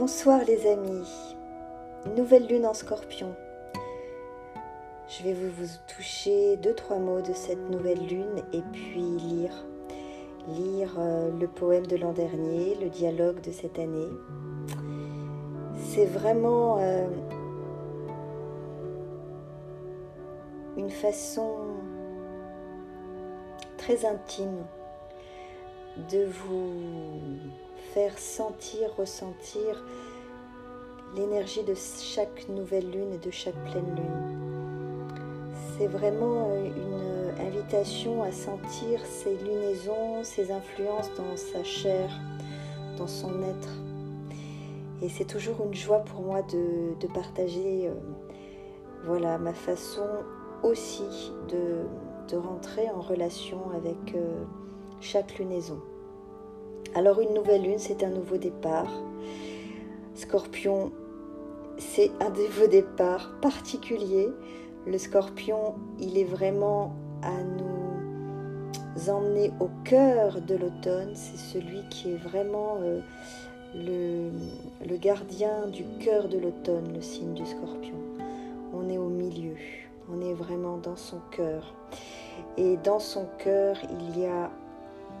Bonsoir les amis, nouvelle lune en scorpion. Je vais vous, toucher deux, trois mots de cette nouvelle lune et puis lire. Lire euh, le poème de l'an dernier, le dialogue de cette année. C'est vraiment euh, une façon très intime de vous faire sentir, ressentir l'énergie de chaque nouvelle lune et de chaque pleine lune. C'est vraiment euh, une invitation à sentir ces lunaisons, ces influences dans sa chair, dans son être. Et c'est toujours une joie pour moi de, partager euh, voilà, ma façon aussi de, rentrer en relation avec euh, chaque lunaison. Alors une nouvelle lune, c'est un nouveau départ. Scorpion, c'est un nouveau départ particulier. Le scorpion, il est vraiment à nous emmener au cœur de l'automne. C'est celui qui est vraiment euh, le, le gardien du cœur de l'automne, le signe du scorpion. On est au milieu, on est vraiment dans son cœur. Et dans son cœur, il y a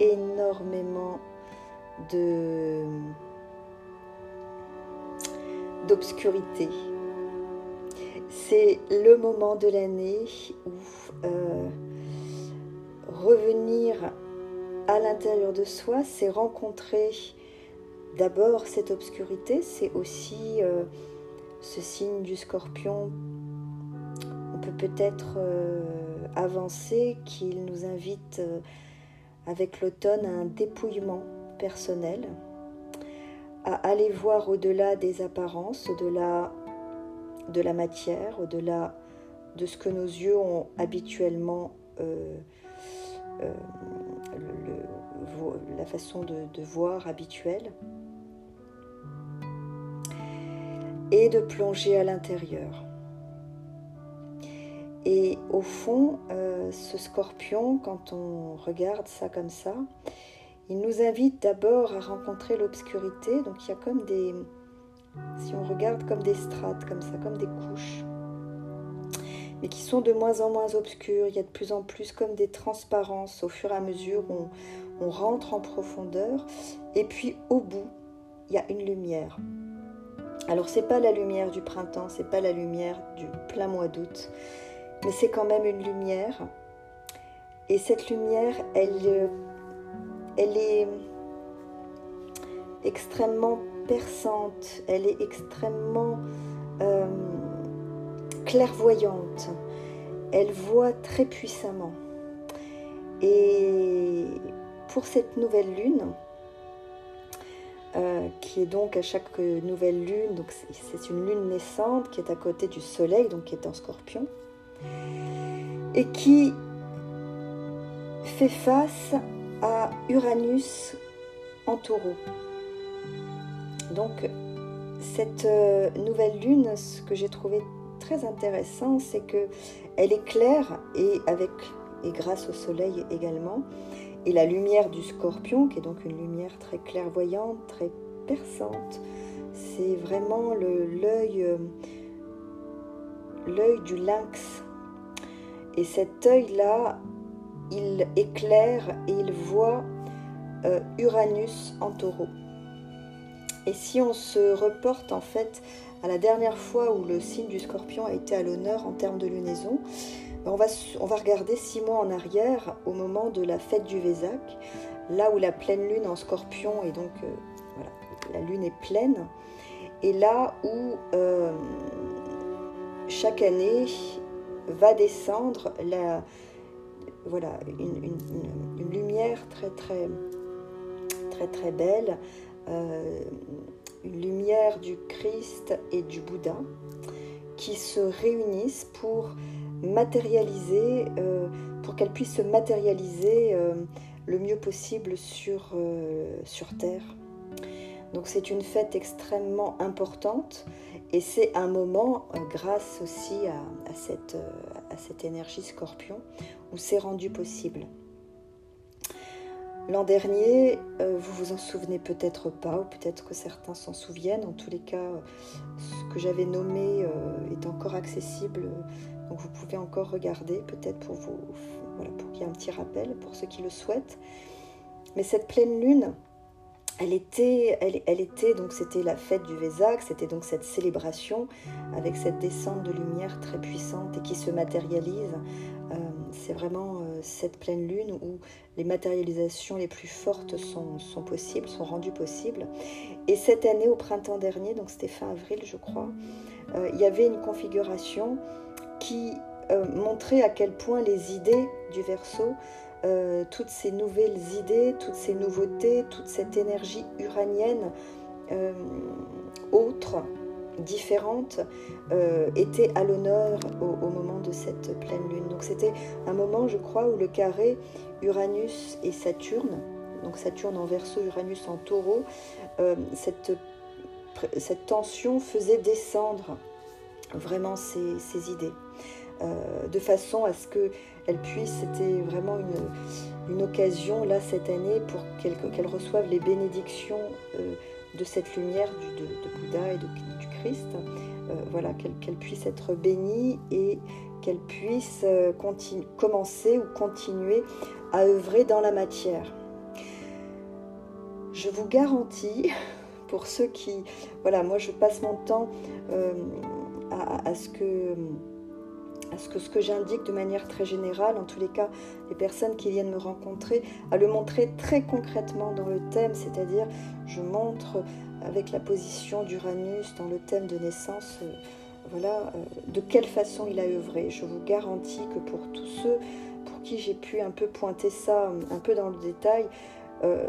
énormément de d'obscurité. C'est le moment de l'année où euh, revenir à l'intérieur de soi, c'est rencontrer d'abord cette obscurité, c'est aussi euh, ce signe du scorpion. On peut peut-être euh, avancer qu'il nous invite avec l'automne à un dépouillement personnel, à aller voir au-delà des apparences, au-delà de la matière, au-delà de ce que nos yeux ont habituellement, euh, euh, la façon de, voir habituelle, et de plonger à l'intérieur. Et au fond, euh, ce scorpion, quand on regarde ça comme ça, il nous invite d'abord à rencontrer l'obscurité. Donc il y a comme des, si on regarde comme des strates, comme ça, comme des couches, mais qui sont de moins en moins obscures. Il y a de plus en plus comme des transparences au fur et à mesure où on, on rentre en profondeur. Et puis au bout, il y a une lumière. Alors c'est pas la lumière du printemps, c'est pas la lumière du plein mois d'août, mais c'est quand même une lumière. Et cette lumière, elle elle est extrêmement perçante, elle est extrêmement euh, clairvoyante, elle voit très puissamment. Et pour cette nouvelle lune, euh, qui est donc à chaque nouvelle lune, donc c'est une lune naissante qui est à côté du soleil, donc qui est en scorpion, et qui fait face Uranus en taureau. Donc cette euh, nouvelle lune, ce que j'ai trouvé très intéressant, c'est que elle est claire et avec et grâce au soleil également, et la lumière du scorpion, qui est donc une lumière très clairvoyante, très perçante, c'est vraiment l'œil euh, l'œil du lynx. Et cet œil-là, il éclaire et il voit euh, Uranus en taureau. Et si on se reporte en fait à la dernière fois où le signe du scorpion a été à l'honneur en termes de lunaison, ben, on va, regarder six mois en arrière au moment de la fête du Vésac, là où la pleine lune en scorpion et donc euh, voilà, la lune est pleine, et là où euh, chaque année va descendre la, voilà, une, lumière très très très très belle, euh, une lumière du Christ et du Bouddha qui se réunissent pour matérialiser, euh, pour qu'elles puissent se matérialiser euh, le mieux possible sur, sur Terre. Donc c'est une fête extrêmement importante et c'est un moment, grâce aussi à cette énergie scorpion, où c'est rendu possible. L'an dernier, euh, vous vous en souvenez peut-être pas, ou peut-être que certains s'en souviennent. En tous les cas, ce que j'avais nommé euh, est encore accessible, donc vous pouvez encore regarder, peut-être pour vous, voilà, pour qu'il y ait un petit rappel pour ceux qui le souhaitent. Mais cette pleine lune, elle était, donc c'était la fête du Vésac, c'était donc cette célébration avec cette descente de lumière très puissante et qui se matérialise. Euh, c'est vraiment euh, cette pleine lune où les matérialisations les plus fortes sont, possibles, sont rendues possibles. Et cette année, au printemps dernier, donc c'était fin avril, je crois, euh, il y avait une configuration qui montrait à quel point les idées du Verseau euh, toutes ces nouvelles idées, toutes ces nouveautés, toute cette énergie uranienne euh, autre, différente, euh, était à l'honneur au, moment de cette pleine lune. Donc c'était un moment, je crois, où le carré Uranus et Saturne, donc Saturne en verso, Uranus en taureau, cette, tension faisait descendre vraiment ces idées. De façon à ce qu'elle puisse, c'était vraiment une, occasion là cette année pour qu'elle reçoive les bénédictions euh, de cette lumière du, de, Bouddha et du Christ. Euh, voilà, qu'elle puisse être bénie et qu'elle puisse commencer ou continuer à œuvrer dans la matière. Je vous garantis, pour ceux qui... Voilà, moi je passe mon temps à, ce que ce que ce que j'indique de manière très générale, en tous les cas, les personnes qui viennent me rencontrer, à le montrer très concrètement dans le thème, c'est-à-dire je montre avec la position d'Uranus dans le thème de naissance, euh, voilà, euh, de quelle façon il a œuvré. Je vous garantis que pour tous ceux pour qui j'ai pu un peu pointer ça un peu dans le détail, euh,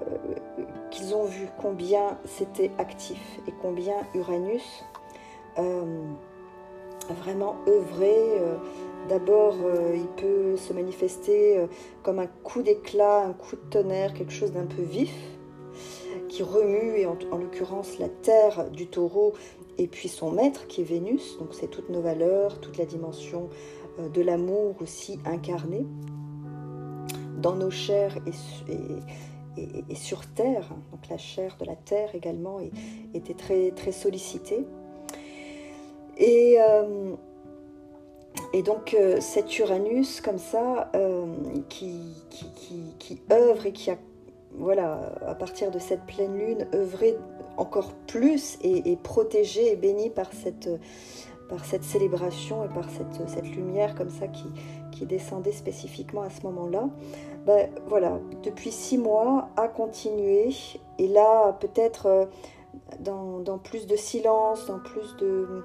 qu'ils ont vu combien c'était actif et combien Uranus vraiment œuvrer. Euh, d'abord, euh, il peut se manifester euh, comme un coup d'éclat, un coup de tonnerre, quelque chose d'un peu vif, qui remue, et en, l'occurrence la terre du taureau, et puis son maître qui est Vénus, donc c'est toutes nos valeurs, toute la dimension de l'amour aussi incarné dans nos chairs et, sur terre, donc la chair de la terre également était très, très sollicitée. Et, euh, et donc euh, cet Uranus comme ça, euh, qui, œuvre et qui a, voilà, à partir de cette pleine lune, œuvré encore plus et, protégé et béni par cette, par cette célébration et par cette, cette lumière comme ça qui, qui descendait spécifiquement à ce moment-là, ben, voilà, depuis six mois, à continuer. Et là, peut-être dans, dans, plus de silence, dans plus de,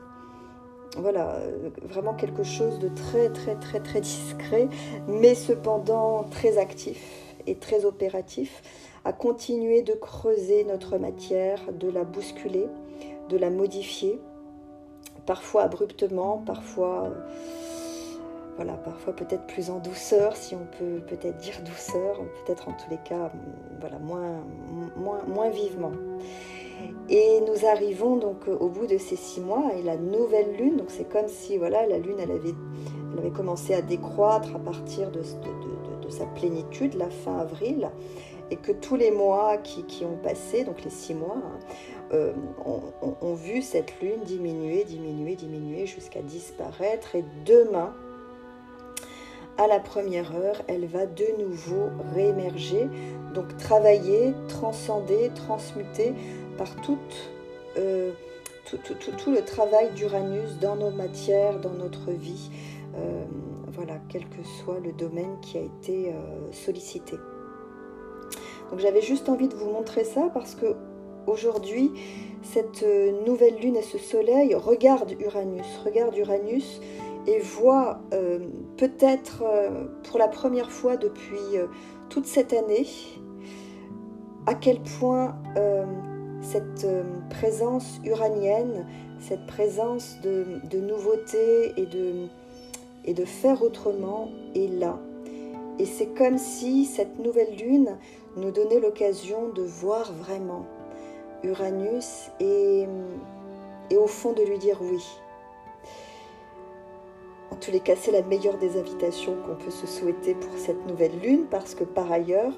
voilà, vraiment quelque chose de très très très très discret, mais cependant très actif et très opératif, à continuer de creuser notre matière, de la bousculer, de la modifier, parfois abruptement, parfois voilà, parfois peut-être plus en douceur, si on peut peut-être dire douceur, peut-être en tous les cas, voilà, moins vivement. Et nous arrivons donc au bout de ces six mois et la nouvelle lune, donc c'est comme si voilà la lune elle avait, elle avait commencé à décroître à partir de, sa plénitude, la fin avril, et que tous les mois qui, qui ont passé, donc les six mois, hein, euh, ont, vu cette lune diminuer, diminuer, diminuer jusqu'à disparaître. Et demain, à la première heure, elle va de nouveau réémerger, donc travailler, transcender, transmuter par euh, tout, tout, le travail d'Uranus dans nos matières, dans notre vie, euh, voilà, quel que soit le domaine qui a été euh, sollicité. Donc j'avais juste envie de vous montrer ça parce que aujourd'hui, cette nouvelle lune et ce soleil regardent Uranus, regardent Uranus et voient peut-être pour la première fois depuis toute cette année à quel point cette euh, présence uranienne, cette présence de, nouveauté et de, faire autrement est là. Et c'est comme si cette nouvelle lune nous donnait l'occasion de voir vraiment Uranus et, et au fond de lui dire oui. En tous les cas, c'est la meilleure des invitations qu'on peut se souhaiter pour cette nouvelle lune parce que par ailleurs,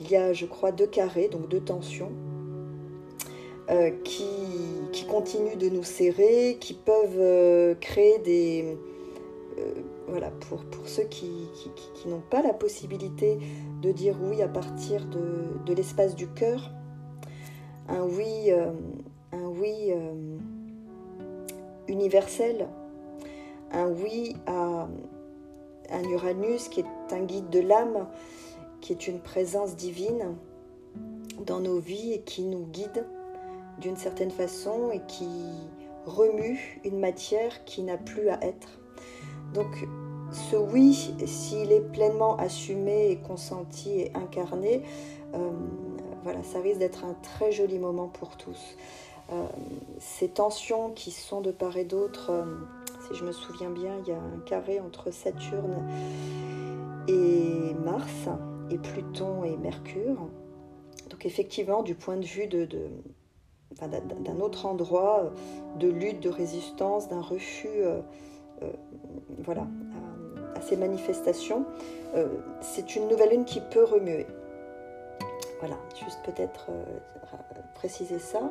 il y a, je crois, deux carrés, donc deux tensions, euh, qui, continuent de nous serrer, qui peuvent euh, créer des... Euh, voilà, pour, pour ceux qui, n'ont pas la possibilité de dire oui à partir de, l'espace du cœur, un oui, un oui universel, un oui à un Uranus qui est un guide de l'âme, qui est une présence divine dans nos vies et qui nous guide d'une certaine façon et qui remue une matière qui n'a plus à être. Donc ce oui, s'il est pleinement assumé et consenti et incarné, euh, voilà, ça risque d'être un très joli moment pour tous. Euh, ces tensions qui sont de part et d'autre, euh, si je me souviens bien, il y a un carré entre Saturne et Mars, et Pluton et Mercure. Donc effectivement, du point de vue de, d'un autre endroit de lutte, de résistance, d'un refus euh, euh, voilà, à, ces manifestations. Euh, c'est une nouvelle lune qui peut remuer. Voilà, juste peut-être préciser ça.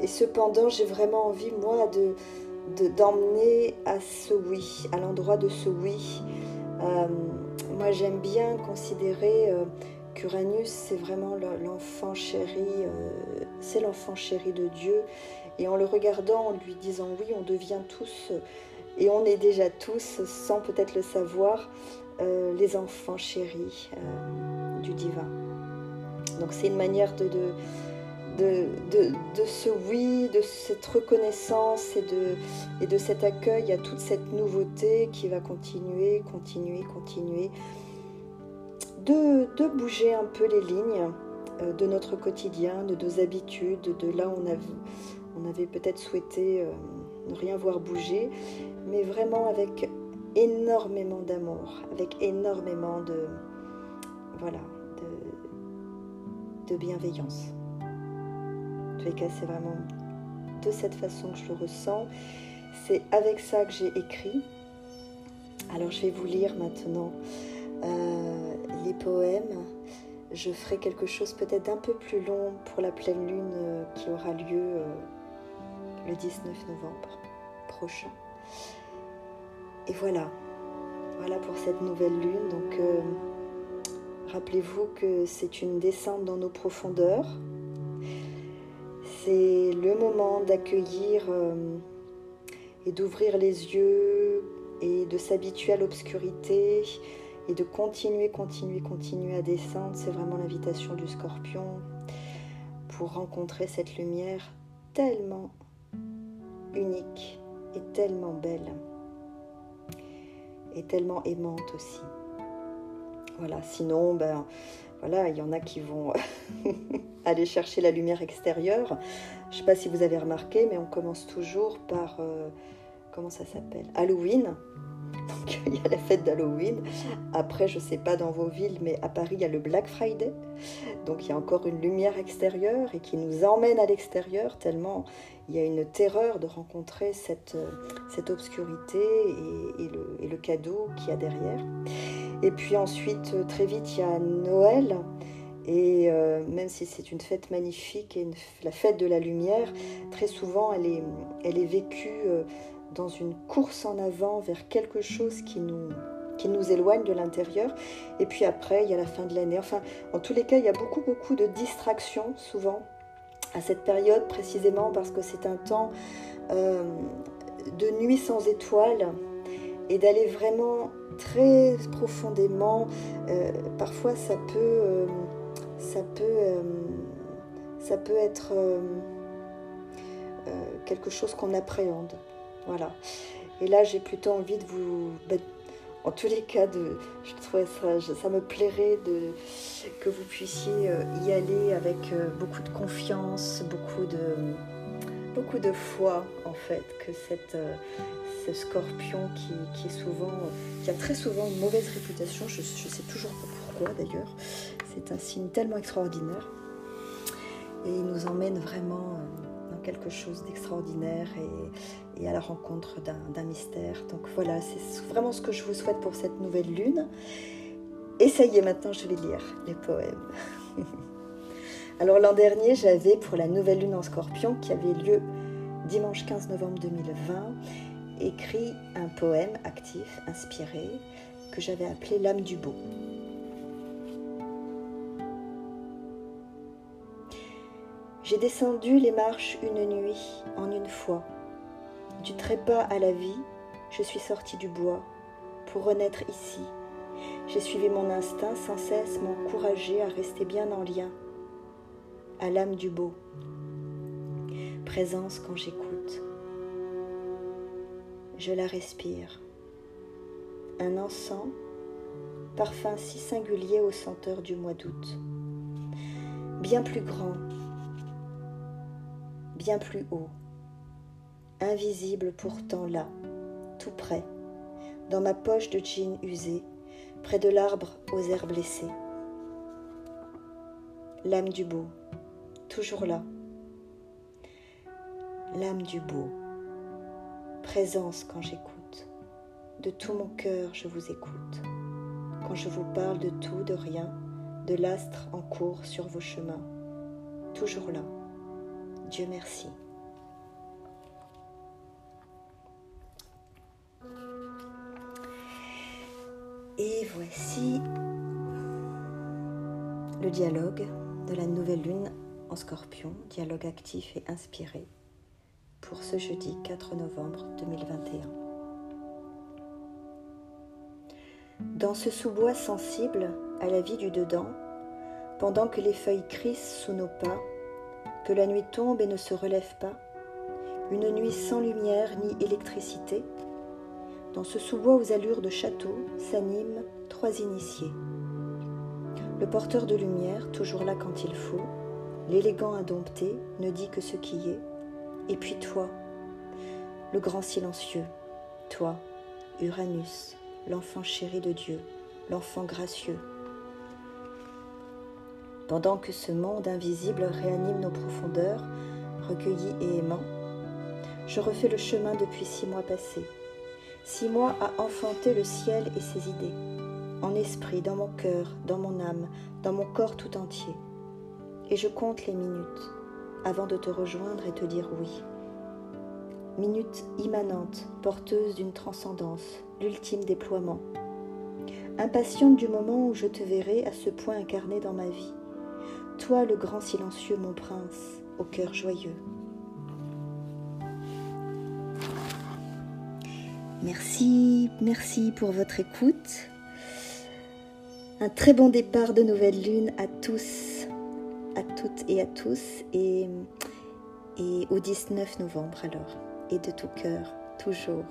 et cependant, j'ai vraiment envie, moi, de d'emmener à ce oui, à l'endroit de ce oui. moi, j'aime bien considérer Uranus, c'est vraiment l'enfant chéri, euh, c'est l'enfant chéri de Dieu. Et en le regardant, en lui disant oui, on devient tous, et on est déjà tous, sans peut-être le savoir, euh, les enfants chéris euh, du divin. Donc c'est une manière de, de, de, ce oui, de cette reconnaissance de, et de cet accueil à toute cette nouveauté qui va continuer, continuer, continuer de, bouger un peu les lignes euh, de notre quotidien, de nos habitudes, de là où on avait, on avait peut-être souhaité euh, ne rien voir bouger, mais vraiment avec énormément d'amour, avec énormément de, voilà, de, de bienveillance. En tous les cas, c'est vraiment de cette façon que je le ressens. C'est avec ça que j'ai écrit. Alors je vais vous lire maintenant euh, les poèmes, je ferai quelque chose peut-être d'un peu plus long pour la pleine lune euh, qui aura lieu euh, le 19 novembre prochain. Et voilà, voilà pour cette nouvelle lune. Donc rappelez-vous que c'est une descente dans nos profondeurs. C'est le moment d'accueillir et d'ouvrir les yeux et de s'habituer à l'obscurité, et de continuer, continuer, continuer à descendre. C'est vraiment l'invitation du scorpion pour rencontrer cette lumière tellement unique et tellement belle et tellement aimante aussi. Voilà, sinon, ben voilà, il y en a qui vont aller chercher la lumière extérieure. Je ne sais pas si vous avez remarqué, mais on commence toujours par, euh, comment ça s'appelle? Halloween. Donc il y a la fête d'Halloween. Après, je sais pas dans vos villes, mais à Paris, il y a le Black Friday. Donc il y a encore une lumière extérieure et qui nous emmène à l'extérieur tellement il y a une terreur de rencontrer cette, cette obscurité et, le, et le cadeau qu'il y a derrière. Et puis ensuite, très vite, il y a Noël. Et euh, même si c'est une fête magnifique et la fête de la lumière, très souvent elle est, elle est vécue euh, dans une course en avant vers quelque chose qui nous, qui nous éloigne de l'intérieur. Et puis après, il y a la fin de l'année. Enfin, en tous les cas, il y a beaucoup, beaucoup de distractions souvent à cette période, précisément parce que c'est un temps euh, de nuit sans étoiles et d'aller vraiment très profondément. Euh, parfois, ça peut, euh, ça peut, ça peut être quelque chose qu'on appréhende. Voilà. Et là, j'ai plutôt envie de vous. Ben, en tous les cas, je trouvais ça, ça me plairait que vous puissiez euh, y aller avec euh, beaucoup de confiance, beaucoup de, foi, en fait, que cette, euh, ce scorpion qui, qui a très souvent une mauvaise réputation, je ne sais toujours pas pourquoi d'ailleurs, c'est un signe tellement extraordinaire. Et il nous emmène vraiment quelque chose d'extraordinaire et, à la rencontre d'un mystère. Donc voilà, c'est vraiment ce que je vous souhaite pour cette nouvelle lune. Et ça y est, maintenant je vais lire les poèmes. Alors l'an dernier, j'avais pour la nouvelle lune en scorpion qui avait lieu dimanche 15 novembre 2020, écrit un poème actif, inspiré, que j'avais appelé L'âme du beau. J'ai descendu les marches une nuit en une fois. Du trépas à la vie, je suis sortie du bois pour renaître ici. J'ai suivi mon instinct sans cesse m'encourager à rester bien en lien à l'âme du beau. Présence quand j'écoute. Je la respire. Un encens, parfum si singulier aux senteurs du mois d'août. Bien plus grand, bien plus haut, invisible pourtant là, tout près, dans ma poche de jean usé, près de l'arbre aux airs blessés. L'âme du beau, toujours là. L'âme du beau, présence quand j'écoute. De tout mon cœur, je vous écoute. Quand je vous parle de tout, de rien, de l'astre en cours sur vos chemins. Toujours là. Dieu merci. Et voici le dialogue de la nouvelle lune en scorpion, dialogue actif et inspiré pour ce jeudi 4 novembre 2021. Dans ce sous-bois sensible à la vie du dedans, pendant que les feuilles crissent sous nos pas, que la nuit tombe et ne se relève pas, une nuit sans lumière ni électricité, dans ce sous-bois aux allures de château s'animent trois initiés. Le porteur de lumière, toujours là quand il faut, l'élégant indompté ne dit que ce qui est, et puis toi, le grand silencieux, toi, Uranus, l'enfant chéri de Dieu, l'enfant gracieux. Pendant que ce monde invisible réanime nos profondeurs, recueillis et aimants, je refais le chemin depuis six mois passés. Six mois à enfanter le ciel et ses idées, en esprit, dans mon cœur, dans mon âme, dans mon corps tout entier et je compte les minutes avant de te rejoindre et te dire oui. Minutes immanentes, porteuses d'une transcendance, l'ultime déploiement. Impatiente du moment où je te verrai à ce point incarné dans ma vie. Toi le grand silencieux, mon prince, au cœur joyeux. Merci, merci pour votre écoute. Un très bon départ de nouvelle lune à tous à toutes et à tous et, au 19 novembre alors. Et de tout cœur, toujours.